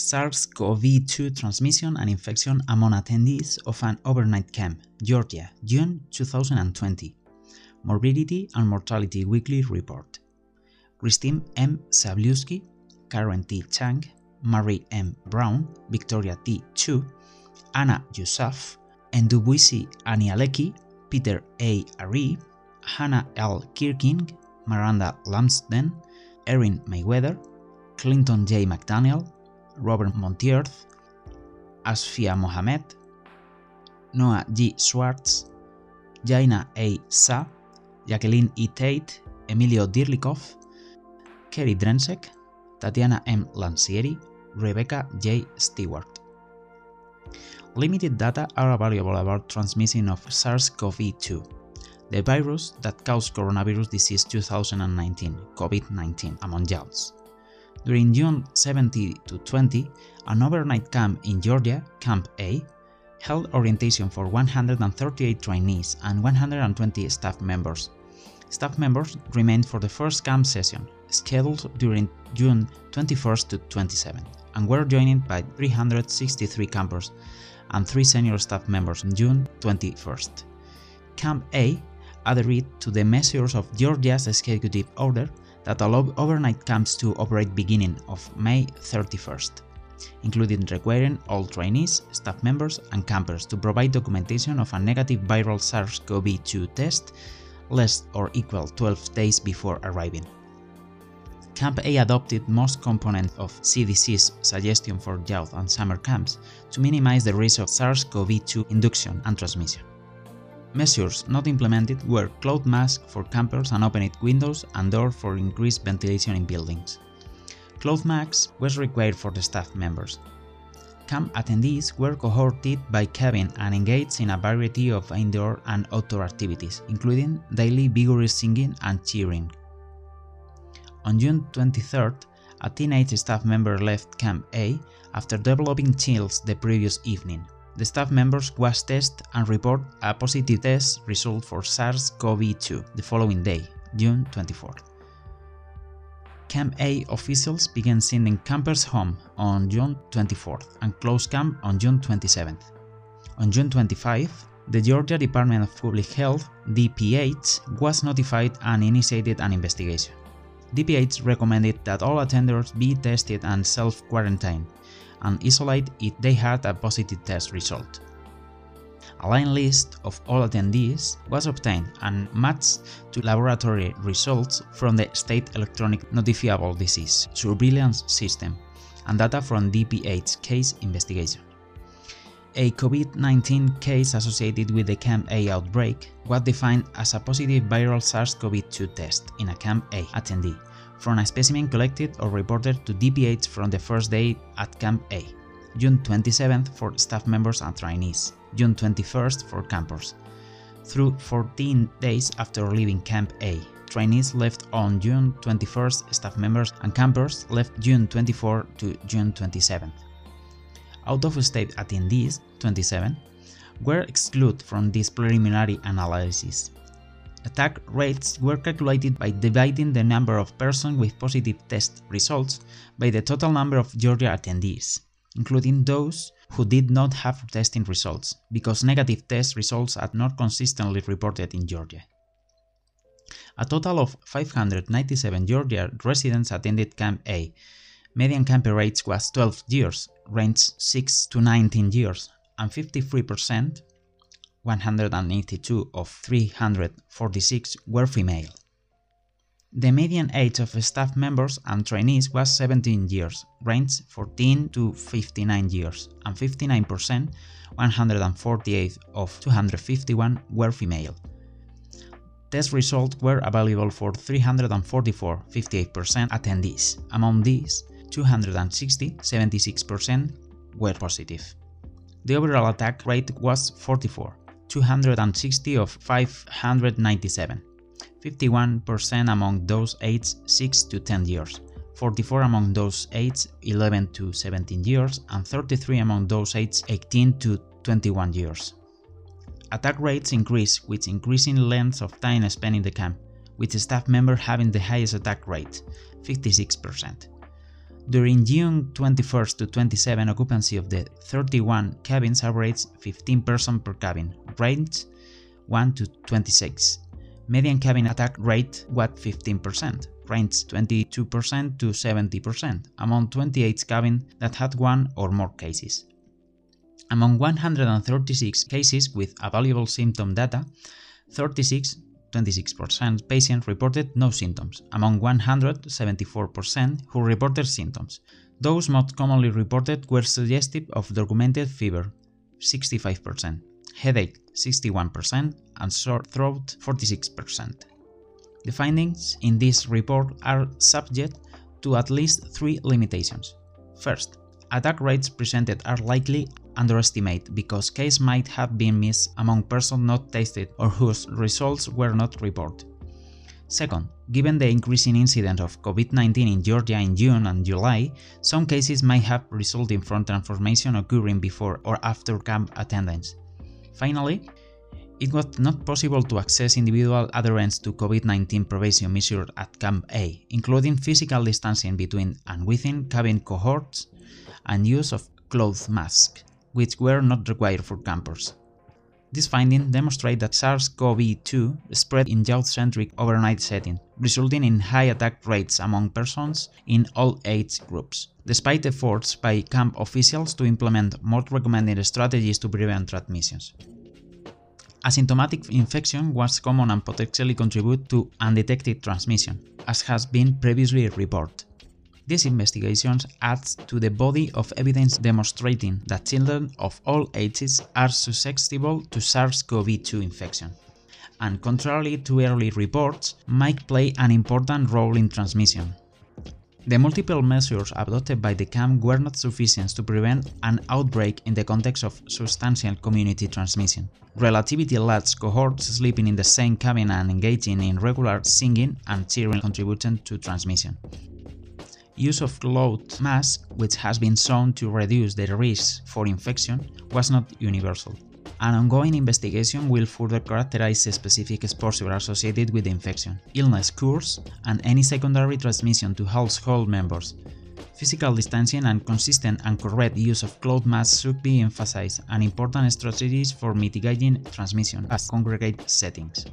SARS-CoV-2 transmission and infection among attendees of an overnight camp, Georgia, June 2020. Morbidity and Mortality Weekly Report. Christine M. Szablewski, Karen T. Chang, Mary M. Brown, Victoria T. Chu, Anna Yousaf, Ndubuisi Anyalechi, Peter A. Aryee, Hannah L. Kirking, Miranda Lumsden, Erin Mayweather, Clinton J. McDaniel, Robert Montierth, Asfia Mohammed, Noah G. Schwartz, Jaina A. Sa, Jacqueline E. Tate, Emilio Dirlikov, Kerry Drenzek, Tatiana M. Lanzieri, Rebecca J. Stewart. Limited data are available about transmission of SARS-CoV-2, the virus that caused coronavirus disease 2019, COVID-19, among youths. During June 70 to 20, an overnight camp in Georgia, Camp A, held orientation for 138 trainees and 120 staff members. Staff members remained for the first camp session, scheduled during June 21st to 27, and were joined by 363 campers and 3 senior staff members on June 21st. Camp A adhered to the measures of Georgia's executive order that allowed overnight camps to operate beginning of May 31st, including requiring all trainees, staff members, and campers to provide documentation of a negative viral SARS-CoV-2 test less or equal 12 days before arriving. Camp A adopted most components of CDC's suggestion for youth and summer camps to minimize the risk of SARS-CoV-2 induction and transmission. Measures not implemented were cloth masks for campers and opened windows and doors for increased ventilation in buildings. Cloth masks was required for the staff members. Camp attendees were cohorted by cabin and engaged in a variety of indoor and outdoor activities, including daily vigorous singing and cheering. On June 23rd, a teenage staff member left Camp A after developing chills the previous evening. The staff members was tested and report a positive test result for SARS-CoV-2 the following day, June 24th. Camp A officials began sending campers home on June 24th and closed camp on June 27th. On June 25th, the Georgia Department of Public Health DPH was notified and initiated an investigation. DPH recommended that all attenders be tested and self-quarantine and isolate if they had a positive test result. A line list of all attendees was obtained and matched to laboratory results from the State Electronic Notifiable Disease Surveillance System and data from DPH case investigation. A COVID-19 case associated with the Camp A outbreak was defined as a positive viral SARS-CoV-2 test in a Camp A attendee from a specimen collected or reported to DPH from the first day at Camp A, June 27th for staff members and trainees, June 21st for campers. Through 14 days after leaving Camp A, trainees left on June 21st, staff members and campers left June 24 to June 27th. Out of state attendees, 27, were excluded from this preliminary analysis. Attack rates were calculated by dividing the number of persons with positive test results by the total number of Georgia attendees, including those who did not have testing results, because negative test results are not consistently reported in Georgia. A total of 597 Georgia residents attended Camp A. Median camper age was 12 years, ranged 6 to 19 years, and 53% 182 of 346 were female. The median age of staff members and trainees was 17 years, ranged 14 to 59 years, and 59%, 148 of 251 were female. Test results were available for 344, 58% attendees. Among these, 260, 76% were positive. The overall attack rate was 44, 260 of 597, 51% among those aged 6 to 10 years, 44 among those aged 11 to 17 years, and 33 among those aged 18 to 21 years. Attack rates increase with increasing lengths of time spent in the camp, with staff members having the highest attack rate, 56%. During June 21st to 27, occupancy of the 31 cabins averaged 15 persons per cabin, range 1 to 26. Median cabin attack rate was 15%, range 22% to 70%, among 28 cabins that had one or more cases. Among 136 cases with available symptom data, 36 26% patients reported no symptoms, among 174% who reported symptoms. Those most commonly reported were suggestive of documented fever, 65%, headache, 61%, and sore throat, 46%. The findings in this report are subject to at least three limitations. First, attack rates presented are likely underestimated because case might have been missed among persons not tested or whose results were not reported. Second, given the increasing incidence of COVID-19 in Georgia in June and July, some cases might have resulted from transformation occurring before or after camp attendance. Finally, it was not possible to assess individual adherence to COVID-19 prevention measures at Camp A, including physical distancing between and within cabin cohorts and use of cloth masks, which were not required for campers. This finding demonstrates that SARS-CoV-2 spread in youth-centric overnight setting, resulting in high attack rates among persons in all age groups, despite efforts by camp officials to implement more recommended strategies to prevent transmissions. Asymptomatic infection was common and potentially contribute to undetected transmission, as has been previously reported. These investigations add to the body of evidence demonstrating that children of all ages are susceptible to SARS-CoV-2 infection, and contrary to early reports, might play an important role in transmission. The multiple measures adopted by the camp were not sufficient to prevent an outbreak in the context of substantial community transmission. Relatively large cohorts sleeping in the same cabin and engaging in regular singing and cheering contributed to transmission. Use of cloth masks, which has been shown to reduce the risk for infection, was not universal. An ongoing investigation will further characterize specific exposure associated with the infection, illness course, and any secondary transmission to household members. Physical distancing and consistent and correct use of cloth masks should be emphasized and important strategies for mitigating transmission as congregate settings.